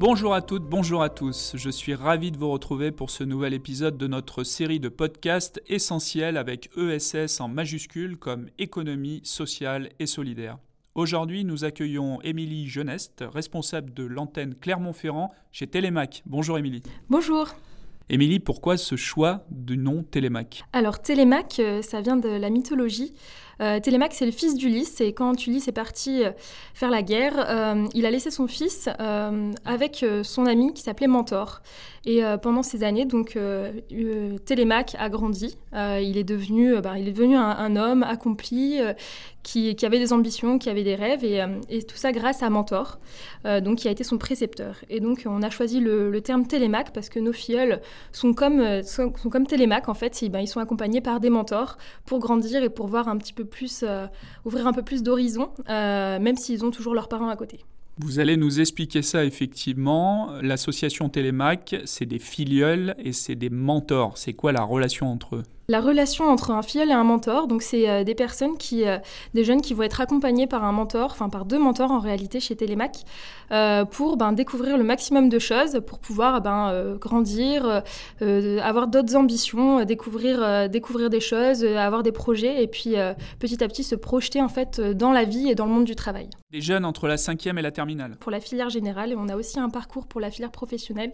Bonjour à toutes, bonjour à tous. Je suis ravi de vous retrouver pour ce nouvel épisode de notre série de podcasts essentiels avec ESS en majuscule comme économie sociale et solidaire. Aujourd'hui, nous accueillons Émilie Geneste, responsable de l'antenne Clermont-Ferrand chez Télémac. Bonjour Émilie. Bonjour. Émilie, pourquoi ce choix du nom Télémac Alors Télémac, euh, ça vient de la mythologie. Euh, Télémaque, c'est le fils d'Ulysse, et quand Ulysse est parti euh, faire la guerre, euh, il a laissé son fils avec son ami qui s'appelait Mentor. Et pendant ces années, donc Télémaque a grandi. il est devenu, bah, il est devenu un, homme accompli qui, avait des ambitions, qui avait des rêves, et, tout ça grâce à Mentor, donc qui a été son précepteur. Et donc on a choisi le, terme Télémaque parce que nos filleuls sont comme, sont, comme Télémaque en fait. ben, ils sont accompagnés par des mentors pour grandir et pour voir un petit peu plus, euh, ouvrir un peu plus d'horizon, euh, même s'ils ont toujours leurs parents à côté. Vous allez nous expliquer ça effectivement. L'association Télémac, c'est des filleuls et c'est des mentors. C'est quoi la relation entre eux? La relation entre un filleul et un mentor, donc c'est euh, des personnes qui, euh, des jeunes qui vont être accompagnés par un mentor, enfin par deux mentors en réalité chez Télémac, euh, pour ben, découvrir le maximum de choses, pour pouvoir ben, grandir, avoir d'autres ambitions, découvrir, découvrir des choses, avoir des projets, et puis petit à petit se projeter en fait dans la vie et dans le monde du travail. Des jeunes entre la cinquième et la terminale. Pour la filière générale, et on a aussi un parcours pour la filière professionnelle,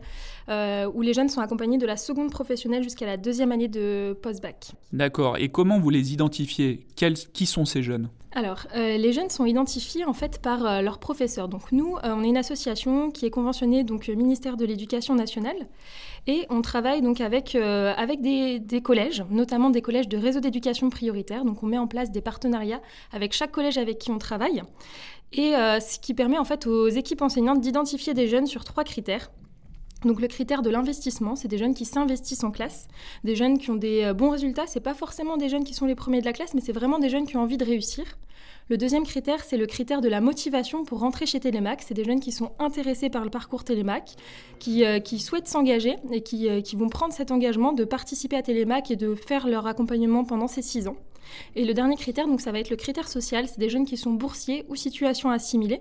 où les jeunes sont accompagnés de la seconde professionnelle jusqu'à la deuxième année de post D'accord. Et comment vous les identifiez? Qui sont ces jeunes? Alors, euh, les jeunes sont identifiés en fait par euh, leurs professeurs. Donc nous, euh, on est une association qui est conventionnée donc ministère de l'Éducation nationale et on travaille donc avec avec des, des, collèges, notamment des collèges de réseau d'éducation prioritaire. Donc on met en place des partenariats avec chaque collège avec qui on travaille et ce qui permet en fait aux équipes enseignantes d'identifier des jeunes sur trois critères. Donc le critère de l'investissement, c'est des jeunes qui s'investissent en classe, des jeunes qui ont des euh, bons résultats. C'est pas forcément des jeunes qui sont les premiers de la classe, mais c'est vraiment des jeunes qui ont envie de réussir. Le deuxième critère, c'est le critère de la motivation pour rentrer chez Télémac. C'est des jeunes qui sont intéressés par le parcours Télémac, qui, euh, qui souhaitent s'engager et qui, euh, qui, vont prendre cet engagement de participer à Télémac et de faire leur accompagnement pendant ces six ans. Et le dernier critère, donc ça va être le critère social, c'est des jeunes qui sont boursiers ou situation assimilée.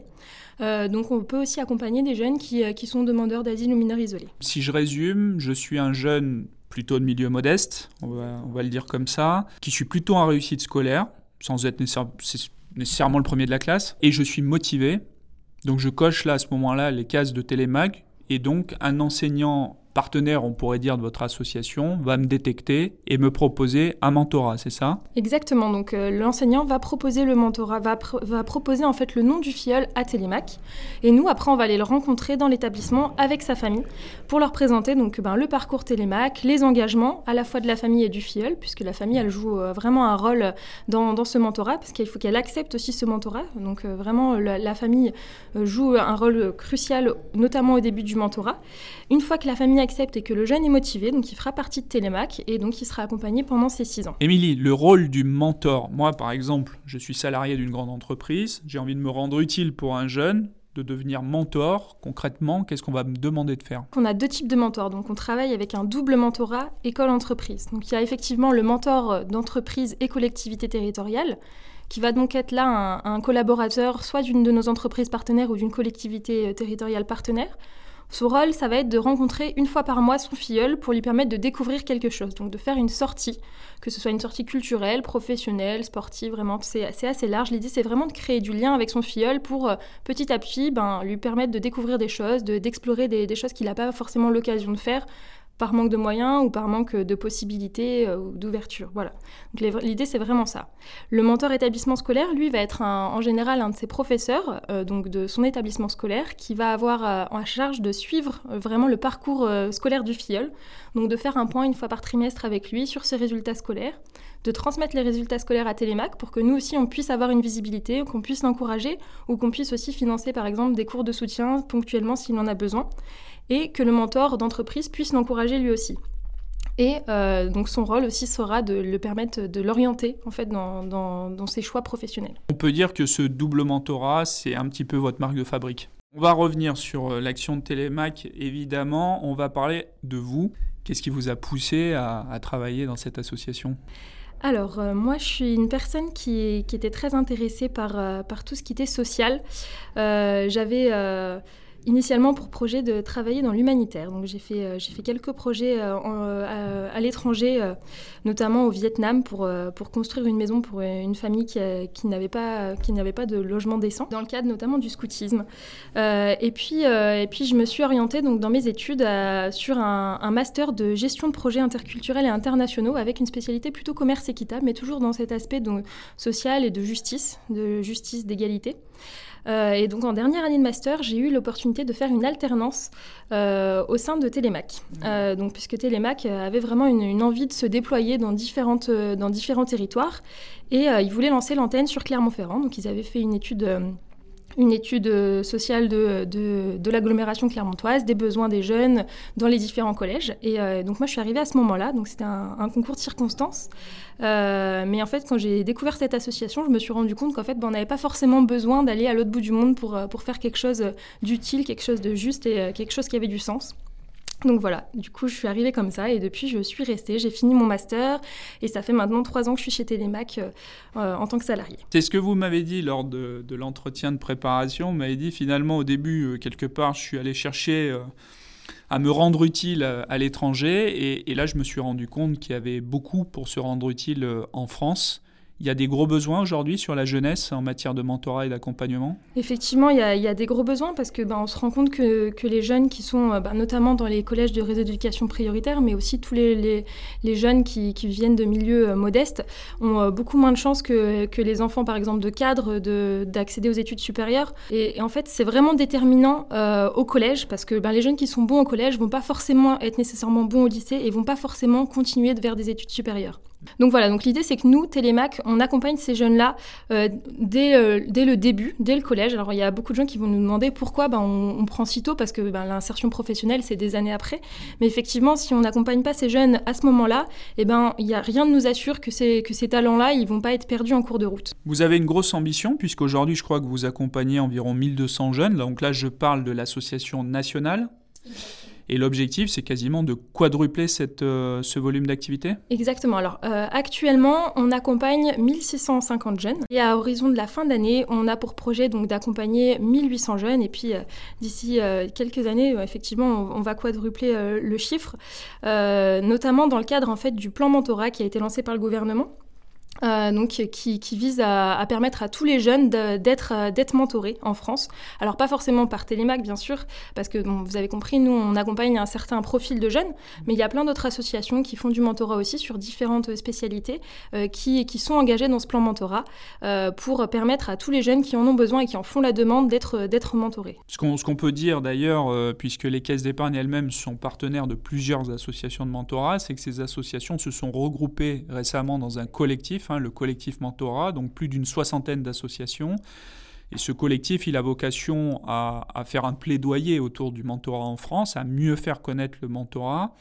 Euh, donc on peut aussi accompagner des jeunes qui, qui sont demandeurs d'asile ou mineurs isolés. Si je résume, je suis un jeune plutôt de milieu modeste, on va, on va le dire comme ça, qui suis plutôt en réussite scolaire, sans être nécessairement le premier de la classe, et je suis motivé. Donc je coche là à ce moment-là les cases de télémag, et donc un enseignant partenaire, on pourrait dire, de votre association va me détecter et me proposer un mentorat, c'est ça? Exactement. Donc euh, l'enseignant va proposer le mentorat, va, proposer en fait le nom du filleul à Télémac. Et nous, après, on va aller le rencontrer dans l'établissement avec sa famille pour leur présenter donc ben, le parcours Télémac, les engagements à la fois de la famille et du filleul, puisque la famille, elle joue euh, vraiment un rôle dans, dans ce mentorat, parce qu'il faut qu'elle accepte aussi ce mentorat. Donc euh, vraiment, la, la famille joue un rôle crucial, notamment au début du mentorat. Une fois que la famille accepte et que le jeune est motivé, donc il fera partie de Télémac et donc il sera accompagné pendant ces six ans. Émilie, le rôle du mentor. Moi, par exemple, je suis salarié d'une grande entreprise, j'ai envie de me rendre utile pour un jeune de devenir mentor, concrètement, qu'est-ce qu'on va me demander de faire? On a deux types de mentors. Donc, on travaille avec un double mentorat école-entreprise. Donc, il y a effectivement le mentor d'entreprise et collectivité territoriale, qui va donc être là un, un collaborateur, soit d'une de nos entreprises partenaires ou d'une collectivité euh, territoriale partenaire, son rôle, ça va être de rencontrer une fois par mois son filleul pour lui permettre de découvrir quelque chose, donc de faire une sortie, que ce soit une sortie culturelle, professionnelle, sportive, vraiment, c'est assez large. L'idée, c'est vraiment de créer du lien avec son filleul pour euh, petit à petit ben, lui permettre de découvrir des choses, d'explorer des, des, choses qu'il n'a pas forcément l'occasion de faire par manque de moyens ou par manque de possibilités euh, ou d'ouverture. Voilà. L'idée, c'est vraiment ça. Le mentor établissement scolaire, lui, va être en général un de ses professeurs, euh, donc de son établissement scolaire, qui va avoir euh, en charge de suivre vraiment le parcours scolaire du filleul, donc de faire un point une fois par trimestre avec lui sur ses résultats scolaires, de transmettre les résultats scolaires à Télémac pour que nous aussi on puisse avoir une visibilité, qu'on puisse l'encourager ou qu'on puisse aussi financer par exemple des cours de soutien ponctuellement s'il en a besoin et que le mentor d'entreprise puisse l'encourager lui aussi. Et euh, donc son rôle aussi sera de le permettre de l'orienter en fait dans, dans, ses choix professionnels. On peut dire que ce double mentorat, c'est un petit peu votre marque de fabrique. On va revenir sur euh, l'action de Télémac, évidemment. On va parler de vous. Qu'est-ce qui vous a poussé à, travailler dans cette association? Alors, euh, moi, je suis une personne qui, qui était très intéressée par, par, tout ce qui était social. J'avais initialement pour projet de travailler dans l'humanitaire. Donc j'ai fait, euh, j'ai fait quelques projets euh, euh, à, l'étranger, notamment au Vietnam, pour, pour construire une maison pour une famille qui, qui n'avait pas, pas de logement décent, dans le cadre notamment du scoutisme. et, puis, et puis je me suis orientée donc, dans mes études sur un, un, master de gestion de projets interculturels et internationaux avec une spécialité plutôt commerce équitable, mais toujours dans cet aspect donc, social et de justice, de justice, d'égalité. Euh, et donc en dernière année de master, j'ai eu l'opportunité de faire une alternance euh, au sein de Télémac. Mmh. Euh, donc puisque Télémac avait vraiment une, envie de se déployer dans, différentes, dans différents territoires et ils voulaient lancer l'antenne sur Clermont-Ferrand. Donc ils avaient fait une étude une étude euh, sociale de, de, l'agglomération clermontoise, des besoins des jeunes dans les différents collèges. Et euh, donc moi, je suis arrivée à ce moment-là, donc c'était un, concours de circonstances. Euh, mais en fait, quand j'ai découvert cette association, je me suis rendu compte qu'en fait, ben, on n'avait pas forcément besoin d'aller à l'autre bout du monde pour, pour faire quelque chose d'utile, quelque chose de juste et quelque chose qui avait du sens. Donc voilà, du coup, je suis arrivée comme ça et depuis, je suis restée. J'ai fini mon master et ça fait maintenant trois ans que je suis chez Télémac euh, euh, en tant que salariée. C'est ce que vous m'avez dit lors de, l'entretien de préparation. Vous m'avez dit finalement au début, euh, quelque part, je suis allée chercher à me rendre utile à, l'étranger et, et, là, je me suis rendu compte qu'il y avait beaucoup pour se rendre utile en France. Il y a des gros besoins aujourd'hui sur la jeunesse en matière de mentorat et d'accompagnement? Effectivement, il y, a, des gros besoins parce que ben, on se rend compte que, que les jeunes qui sont euh, ben, notamment dans les collèges de réseau d'éducation prioritaire, mais aussi tous les, les, jeunes qui, viennent de milieux euh, modestes, ont euh, beaucoup moins de chances que, que les enfants, par exemple, de cadres, d'accéder aux études supérieures. Et, en fait, c'est vraiment déterminant au collège parce que ben, les jeunes qui sont bons au collège vont pas forcément être nécessairement bons au lycée et vont pas forcément continuer vers des études supérieures. Donc voilà, donc l'idée c'est que nous, Télémac, on accompagne ces jeunes-là euh, dès, euh, dès, le début, dès le collège. Alors il y a beaucoup de gens qui vont nous demander pourquoi ben, on, prend si tôt, parce que ben, l'insertion professionnelle c'est des années après. Mais effectivement, si on n'accompagne pas ces jeunes à ce moment-là, eh ben, n'y a rien de nous assure que ces, talents-là, ils vont pas être perdus en cours de route. Vous avez une grosse ambition, puisqu'aujourd'hui je crois que vous accompagnez environ 1200 jeunes. Donc là je parle de l'association nationale. Et l'objectif, c'est quasiment de quadrupler cette, euh, ce volume d'activité? Exactement. Alors, euh, actuellement, on accompagne 1650 jeunes. Et à horizon de la fin d'année, on a pour projet donc d'accompagner 1800 jeunes. Et puis, euh, d'ici quelques années, effectivement, on, va quadrupler le chiffre, notamment dans le cadre en fait du plan mentorat qui a été lancé par le gouvernement. Euh, donc, qui, vise à, permettre à tous les jeunes d'être euh, d'être mentorés en France. Alors pas forcément par Télémac bien sûr, parce que vous avez compris, nous on accompagne un certain profil de jeunes, mais il y a plein d'autres associations qui font du mentorat aussi sur différentes spécialités, euh, qui, qui sont engagées dans ce plan mentorat pour permettre à tous les jeunes qui en ont besoin et qui en font la demande d'être d'être mentorés. Ce qu'on peut dire d'ailleurs, puisque les caisses d'épargne elles-mêmes sont partenaires de plusieurs associations de mentorat, c'est que ces associations se sont regroupées récemment dans un collectif Hein, le collectif Mentorat, donc plus d'une soixantaine d'associations. Et ce collectif, il a vocation à, faire un plaidoyer autour du mentorat en France, à mieux faire connaître le mentorat.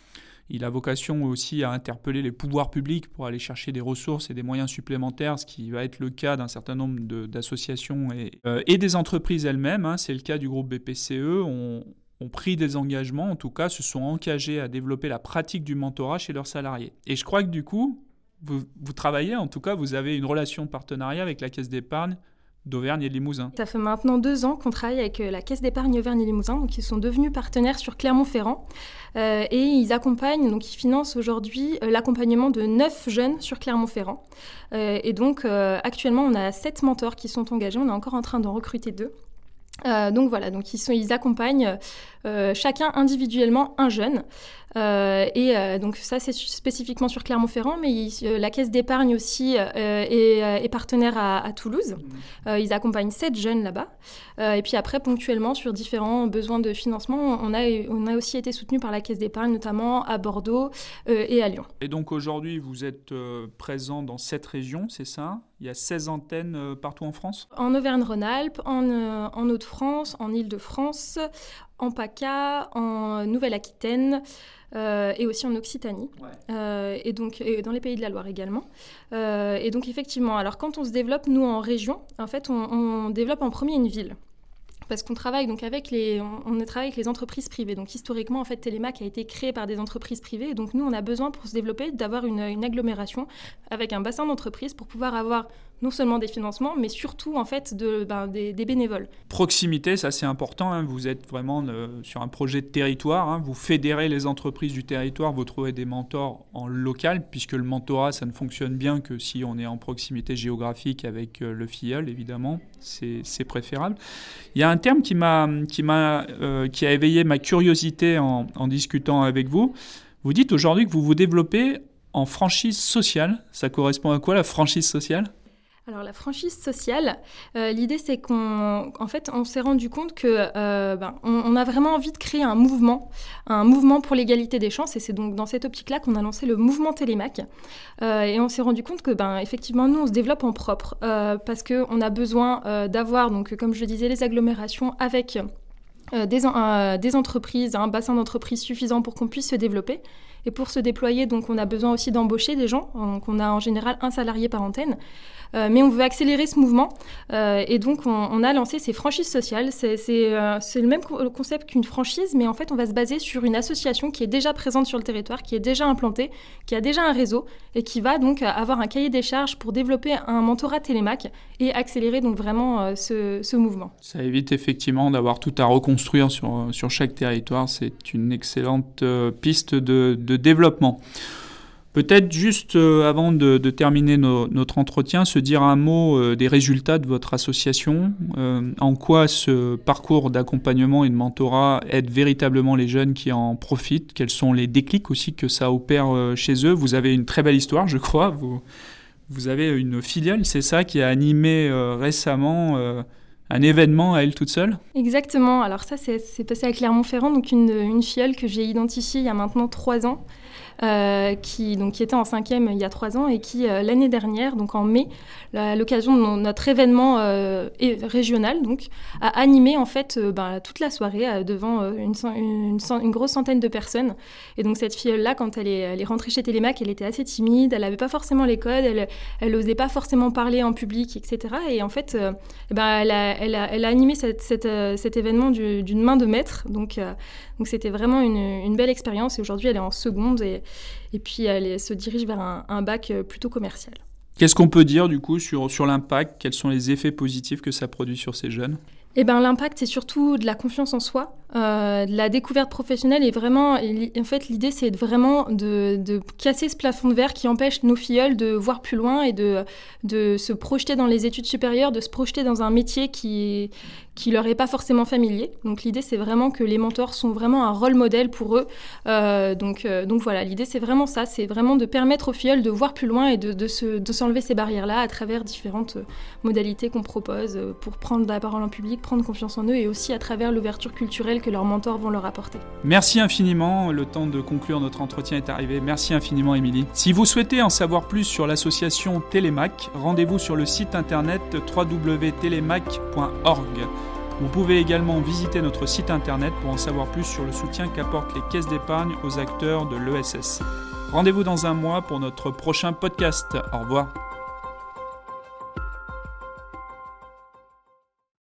Il a vocation aussi à interpeller les pouvoirs publics pour aller chercher des ressources et des moyens supplémentaires, ce qui va être le cas d'un certain nombre d'associations et, euh, et, des entreprises elles-mêmes. Hein. C'est le cas du groupe BPCE. ont pris des engagements, en tout cas se sont engagés à développer la pratique du mentorat chez leurs salariés. Et je crois que du coup, vous, travaillez, en tout cas, vous avez une relation partenariat avec la Caisse d'épargne d'Auvergne et Limousin. Ça fait maintenant deux ans qu'on travaille avec euh, la Caisse d'épargne Auvergne et Limousin, donc ils sont devenus partenaires sur Clermont-Ferrand euh, et ils accompagnent, donc ils financent aujourd'hui euh, l'accompagnement de neuf jeunes sur Clermont-Ferrand. et donc actuellement on a sept mentors qui sont engagés, on est encore en train d'en recruter deux. Donc voilà, donc ils, accompagnent chacun individuellement un jeune. Euh, et euh, donc ça, c'est spécifiquement sur Clermont-Ferrand, mais euh, la Caisse d'épargne aussi est, partenaire à, Toulouse. Ils accompagnent sept jeunes là-bas. et puis après, ponctuellement, sur différents besoins de financement, on a, on a aussi été soutenu par la Caisse d'épargne, notamment à Bordeaux et à Lyon. Et donc aujourd'hui, vous êtes présent dans sept régions, c'est ça? Il y a 16 antennes partout en France? En Auvergne-Rhône-Alpes, en, en Hauts-de-France, en Île-de-France, en PACA, en Nouvelle-Aquitaine. et aussi en Occitanie, et donc dans les pays de la Loire également. et donc effectivement, alors quand on se développe, nous en région, en fait, on développe en premier une ville parce qu'on travaille donc avec les, on, travaille avec les entreprises privées. Donc historiquement, en fait, Télémac a été créé par des entreprises privées. Donc nous, on a besoin pour se développer d'avoir une, agglomération avec un bassin d'entreprises pour pouvoir avoir non seulement des financements, mais surtout en fait de, ben, des, bénévoles. Proximité, ça c'est important. Hein. Vous êtes vraiment euh, sur un projet de territoire. Hein. Vous fédérez les entreprises du territoire. Vous trouvez des mentors en local, puisque le mentorat, ça ne fonctionne bien que si on est en proximité géographique avec euh, le filleul, évidemment. C'est préférable. Il y a un terme qui m'a qui m'a euh, qui a éveillé ma curiosité en, en discutant avec vous. Vous dites aujourd'hui que vous vous développez en franchise sociale. Ça correspond à quoi la franchise sociale? Alors la franchise sociale, euh, l'idée c'est qu'on en fait, on s'est rendu compte que euh, ben, on, a vraiment envie de créer un mouvement, un mouvement pour l'égalité des chances, et c'est donc dans cette optique-là qu'on a lancé le mouvement Télémac. Euh, et on s'est rendu compte que ben effectivement nous on se développe en propre parce que on a besoin d'avoir donc comme je le disais les agglomérations avec des, des, entreprises, un bassin d'entreprises suffisant pour qu'on puisse se développer. Et pour se déployer, donc, on a besoin aussi d'embaucher des gens. Donc, on a en général un salarié par antenne. Euh, mais on veut accélérer ce mouvement. Euh, et donc, on, a lancé ces franchises sociales. C'est euh, le même concept qu'une franchise, mais en fait, on va se baser sur une association qui est déjà présente sur le territoire, qui est déjà implantée, qui a déjà un réseau et qui va donc avoir un cahier des charges pour développer un mentorat télémac et accélérer donc vraiment ce, mouvement. Ça évite effectivement d'avoir tout à reconstruire sur, chaque territoire. C'est une excellente piste de développement. Peut-être juste euh, avant de, terminer notre entretien, se dire un mot euh, des résultats de votre association, euh, en quoi ce parcours d'accompagnement et de mentorat aide véritablement les jeunes qui en profitent, quels sont les déclics aussi que ça opère chez eux? Vous avez une très belle histoire, je crois. Vous, vous avez une filiale, c'est ça, qui a animé récemment un événement à elle toute seule? Exactement. Alors ça, c'est passé à Clermont-Ferrand, donc une, une filleule que j'ai identifiée il y a maintenant trois ans. Euh, qui, donc, qui était en cinquième il y a trois ans et qui, euh, l'année dernière, donc en mai, à l'occasion de notre événement euh, régional, donc, a animé en fait ben, toute la soirée devant une, une, grosse centaine de personnes. Et donc cette fille-là, quand elle est, rentrée chez Télémac, elle était assez timide, elle n'avait pas forcément les codes, elle n'osait pas forcément parler en public, etc. Et en fait, ben, elle, elle, a, animé cette, cet événement d'une main de maître. Donc, donc c'était vraiment une, belle expérience. Et aujourd'hui, elle est en seconde et et, puis elle se dirige vers un, bac euh, plutôt commercial. Qu'est-ce qu'on peut dire du coup sur, sur l'impact? Quels sont les effets positifs que ça produit sur ces jeunes? Eh ben, L'impact, c'est surtout de la confiance en soi, euh, de la découverte professionnelle. Et vraiment, en fait, l'idée, c'est vraiment de, de, casser ce plafond de verre qui empêche nos filleuls de voir plus loin et de, de se projeter dans les études supérieures, de se projeter dans un métier qui, qui leur est pas forcément familier. Donc l'idée c'est vraiment que les mentors sont vraiment un rôle modèle pour eux. Euh, donc, euh, donc voilà, l'idée c'est vraiment ça, c'est vraiment de permettre aux filles de voir plus loin et de, de, se, de s'enlever ces barrières-là à travers différentes modalités qu'on propose pour prendre la parole en public, prendre confiance en eux et aussi à travers l'ouverture culturelle que leurs mentors vont leur apporter. Merci infiniment, le temps de conclure notre entretien est arrivé. Merci infiniment Émilie. Si vous souhaitez en savoir plus sur l'association Télémac, rendez-vous sur le site internet www.telemac.org. Vous pouvez également visiter notre site internet pour en savoir plus sur le soutien qu'apportent les caisses d'épargne aux acteurs de l'ESS. Rendez-vous dans un mois pour notre prochain podcast. Au revoir.